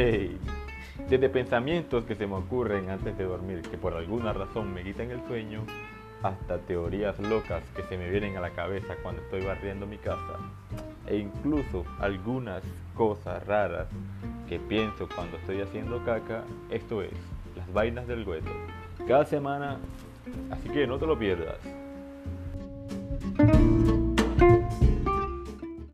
Hey, desde pensamientos que se me ocurren antes de dormir, que por alguna razón me quitan el sueño, hasta teorías locas que se me vienen a la cabeza cuando estoy barriendo mi casa, e incluso algunas cosas raras que pienso cuando estoy haciendo caca, esto es, las vainas del hueso. Cada semana, así que no te lo pierdas.